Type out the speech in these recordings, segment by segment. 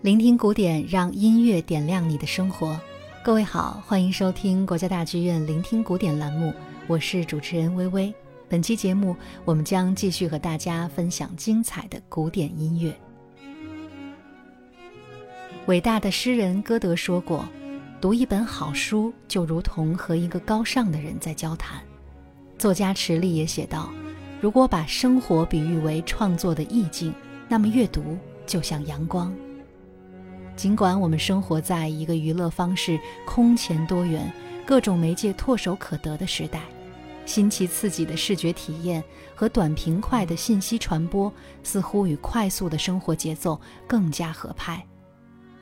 聆听古典，让音乐点亮你的生活。各位好，欢迎收听国家大剧院聆听古典栏目，我是主持人微微。本期节目，我们将继续和大家分享精彩的古典音乐。伟大的诗人歌德说过：“读一本好书，就如同和一个高尚的人在交谈。”作家池莉也写道：“如果把生活比喻为创作的意境，那么阅读就像阳光。”尽管我们生活在一个娱乐方式空前多元、各种媒介唾手可得的时代，新奇刺激的视觉体验和短平快的信息传播似乎与快速的生活节奏更加合拍，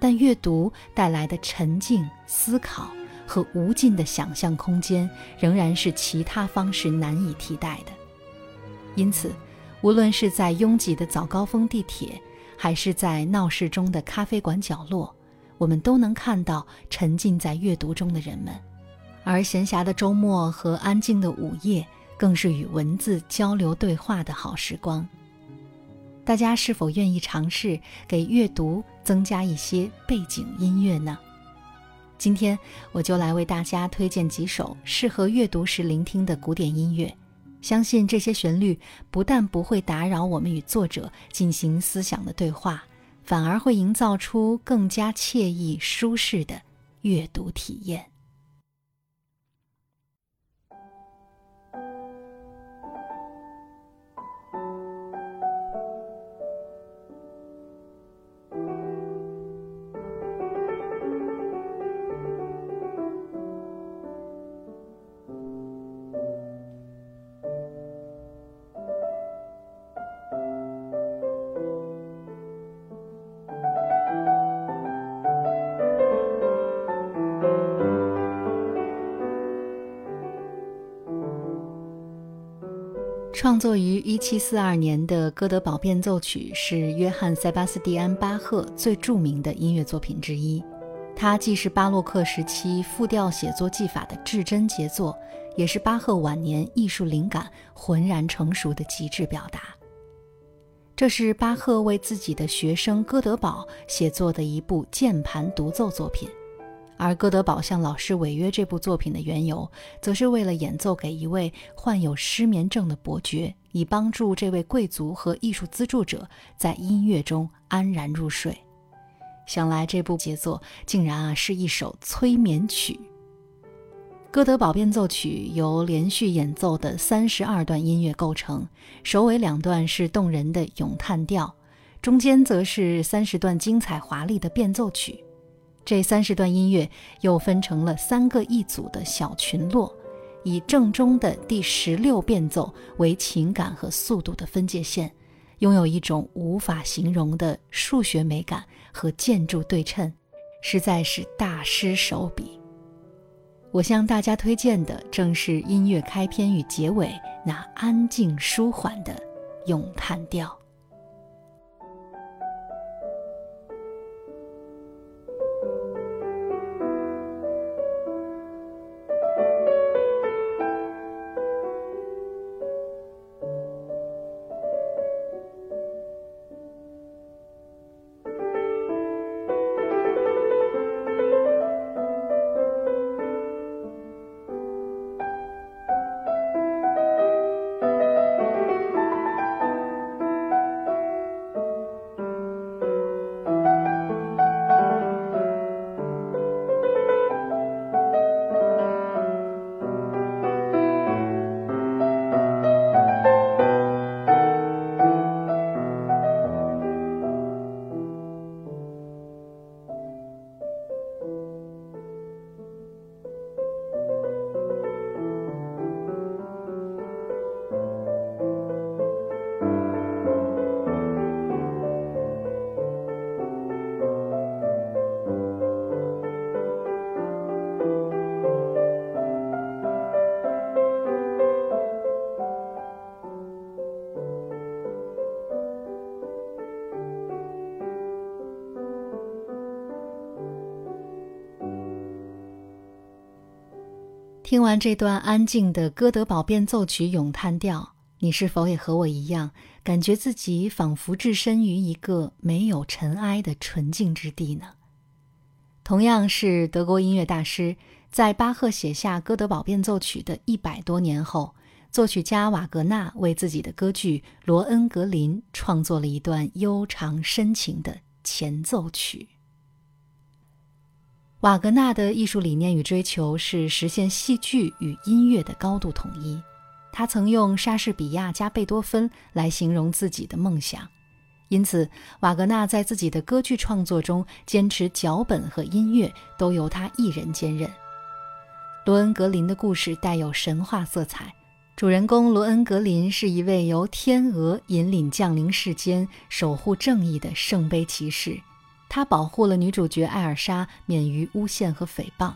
但阅读带来的沉静、思考和无尽的想象空间仍然是其他方式难以替代的。因此，无论是在拥挤的早高峰地铁，还是在闹市中的咖啡馆角落，我们都能看到沉浸在阅读中的人们。而闲暇的周末和安静的午夜，更是与文字交流对话的好时光。大家是否愿意尝试给阅读增加一些背景音乐呢？今天我就来为大家推荐几首适合阅读时聆听的古典音乐。相信这些旋律不但不会打扰我们与作者进行思想的对话，反而会营造出更加惬意舒适的阅读体验。创作于1742年的《哥德堡变奏曲》是约翰·塞巴斯蒂安·巴赫最著名的音乐作品之一。它既是巴洛克时期复调写作技法的至臻杰作，也是巴赫晚年艺术灵感浑然成熟的极致表达。这是巴赫为自己的学生哥德堡写作的一部键盘独奏作品。而哥德堡向老师违约这部作品的缘由，则是为了演奏给一位患有失眠症的伯爵，以帮助这位贵族和艺术资助者在音乐中安然入睡。想来这部杰作竟然啊是一首催眠曲。哥德堡变奏曲由连续演奏的三十二段音乐构成，首尾两段是动人的咏叹调，中间则是三十段精彩华丽的变奏曲。这三十段音乐又分成了三个一组的小群落，以正中的第十六变奏为情感和速度的分界线，拥有一种无法形容的数学美感和建筑对称，实在是大师手笔。我向大家推荐的正是音乐开篇与结尾那安静舒缓的咏叹调。听完这段安静的《哥德堡变奏曲》咏叹调，你是否也和我一样，感觉自己仿佛置身于一个没有尘埃的纯净之地呢？同样是德国音乐大师，在巴赫写下《哥德堡变奏曲》的一百多年后，作曲家瓦格纳为自己的歌剧《罗恩格林》创作了一段悠长深情的前奏曲。瓦格纳的艺术理念与追求是实现戏剧与音乐的高度统一。他曾用莎士比亚加贝多芬来形容自己的梦想，因此瓦格纳在自己的歌剧创作中坚持脚本和音乐都由他一人兼任。罗恩格林的故事带有神话色彩，主人公罗恩格林是一位由天鹅引领降临世间、守护正义的圣杯骑士，他保护了女主角艾尔莎免于诬陷和诽谤，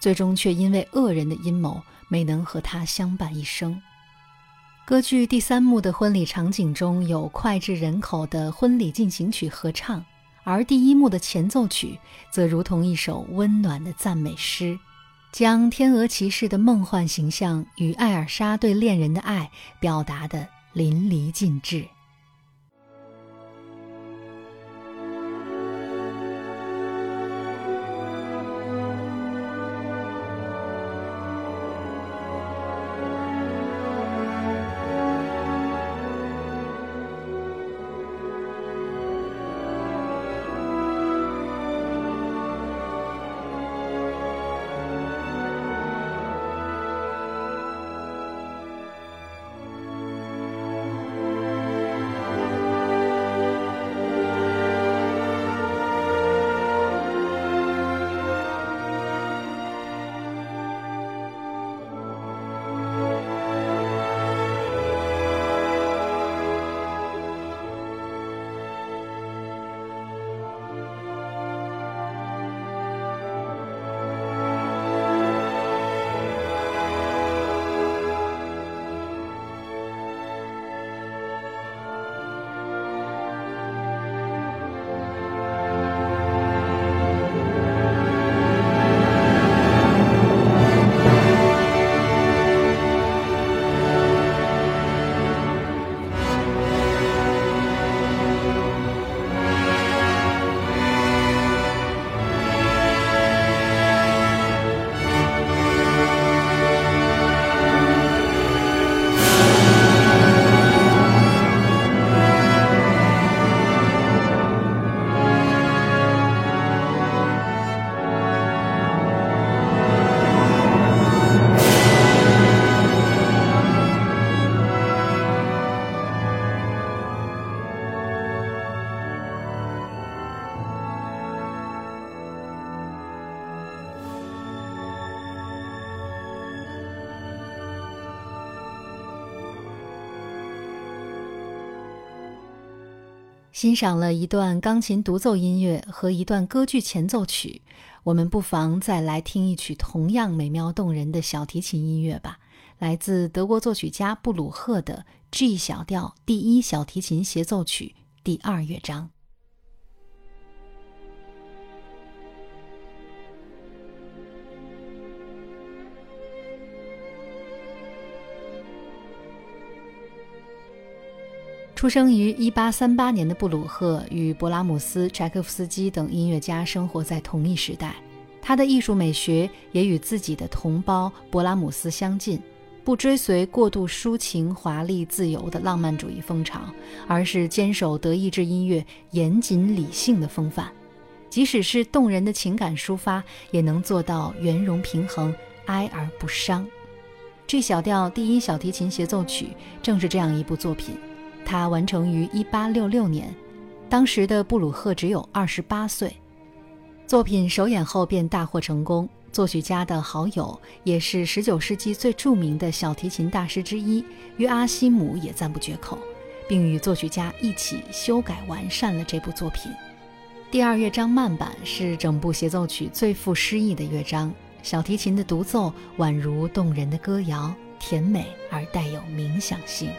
最终却因为恶人的阴谋。没能和他相伴一生。歌剧第三幕的婚礼场景中有脍炙人口的婚礼进行曲合唱，而第一幕的前奏曲则如同一首温暖的赞美诗，将天鹅骑士的梦幻形象与艾尔莎对恋人的爱表达得淋漓尽致。欣赏了一段钢琴独奏音乐和一段歌剧前奏曲，我们不妨再来听一曲同样美妙动人的小提琴音乐吧。来自德国作曲家布鲁赫的 G 小调第一小提琴协奏曲第二乐章。出生于1838年的布鲁赫与勃拉姆斯、柴可夫斯基等音乐家生活在同一时代，他的艺术美学也与自己的同胞勃拉姆斯相近，不追随过度抒情、华丽、自由的浪漫主义风潮，而是坚守德意志音乐严谨理性的风范。即使是动人的情感抒发，也能做到圆融平衡、哀而不伤。这小调第一小提琴协奏曲正是这样一部作品。它完成于1866年，当时的布鲁赫只有28岁。作品首演后便大获成功，作曲家的好友，也是19世纪最著名的小提琴大师之一约阿希姆也赞不绝口，并与作曲家一起修改完善了这部作品。第二乐章慢板是整部协奏曲最富诗意的乐章，小提琴的独奏宛如动人的歌谣，甜美而带有冥想性。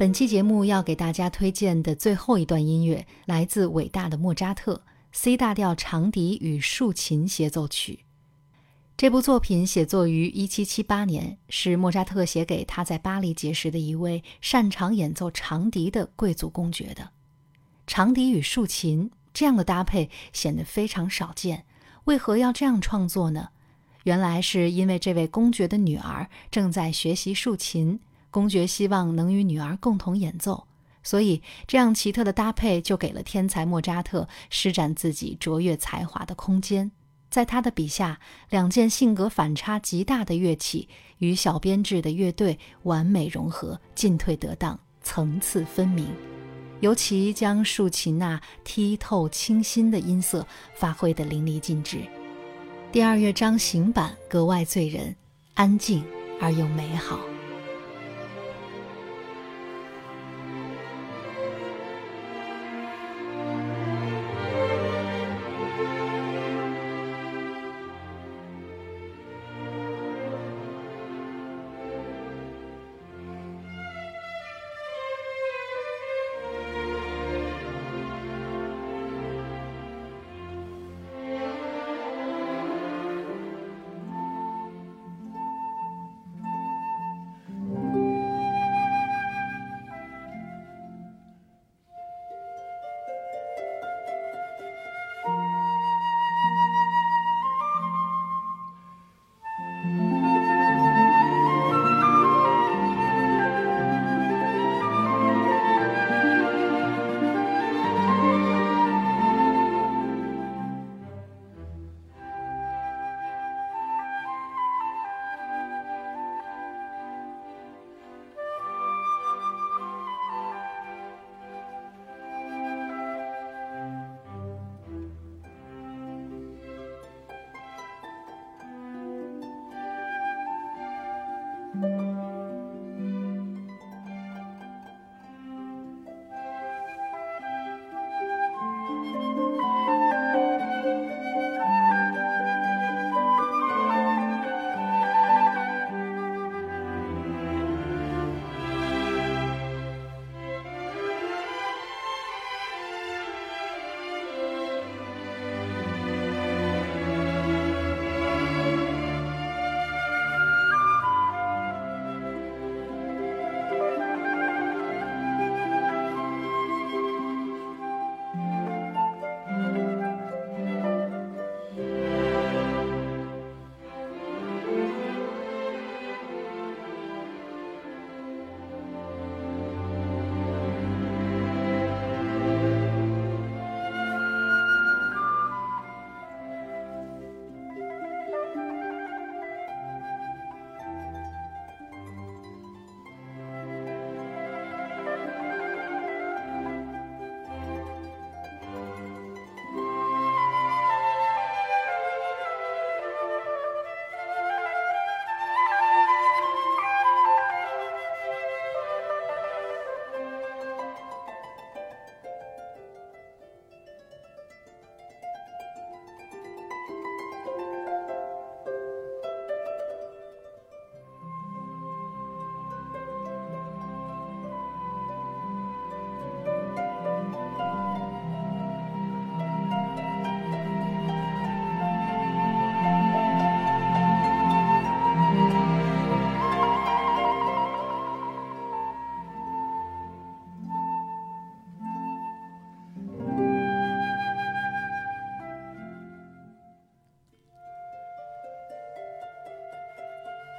本期节目要给大家推荐的最后一段音乐，来自伟大的莫扎特 C 大调长笛与竖琴协奏曲。这部作品写作于1778年，是莫扎特写给他在巴黎结识的一位擅长演奏长笛的贵族公爵的。长笛与竖琴这样的搭配显得非常少见。为何要这样创作呢？原来是因为这位公爵的女儿正在学习竖琴。公爵希望能与女儿共同演奏，所以这样奇特的搭配就给了天才莫扎特施展自己卓越才华的空间。在他的笔下，两件性格反差极大的乐器与小编制的乐队完美融合，进退得当，层次分明。尤其将竖琴那剔透清新的音色发挥得淋漓尽致。第二乐章行板格外醉人，安静而又美好。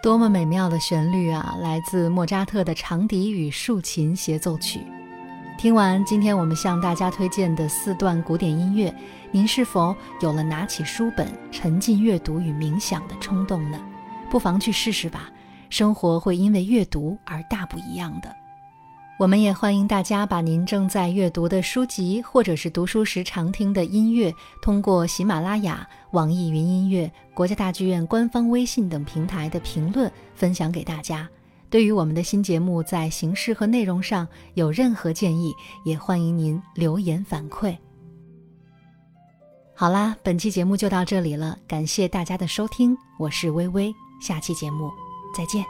多么美妙的旋律啊！来自莫扎特的长笛与竖琴协奏曲。听完今天我们向大家推荐的四段古典音乐，您是否有了拿起书本沉浸阅读与冥想的冲动呢？不妨去试试吧，生活会因为阅读而大不一样的。我们也欢迎大家把您正在阅读的书籍，或者是读书时常听的音乐，通过喜马拉雅、网易云音乐、国家大剧院官方微信等平台的评论分享给大家。对于我们的新节目在形式和内容上有任何建议，也欢迎您留言反馈。好啦，本期节目就到这里了，感谢大家的收听，我是微微，下期节目再见。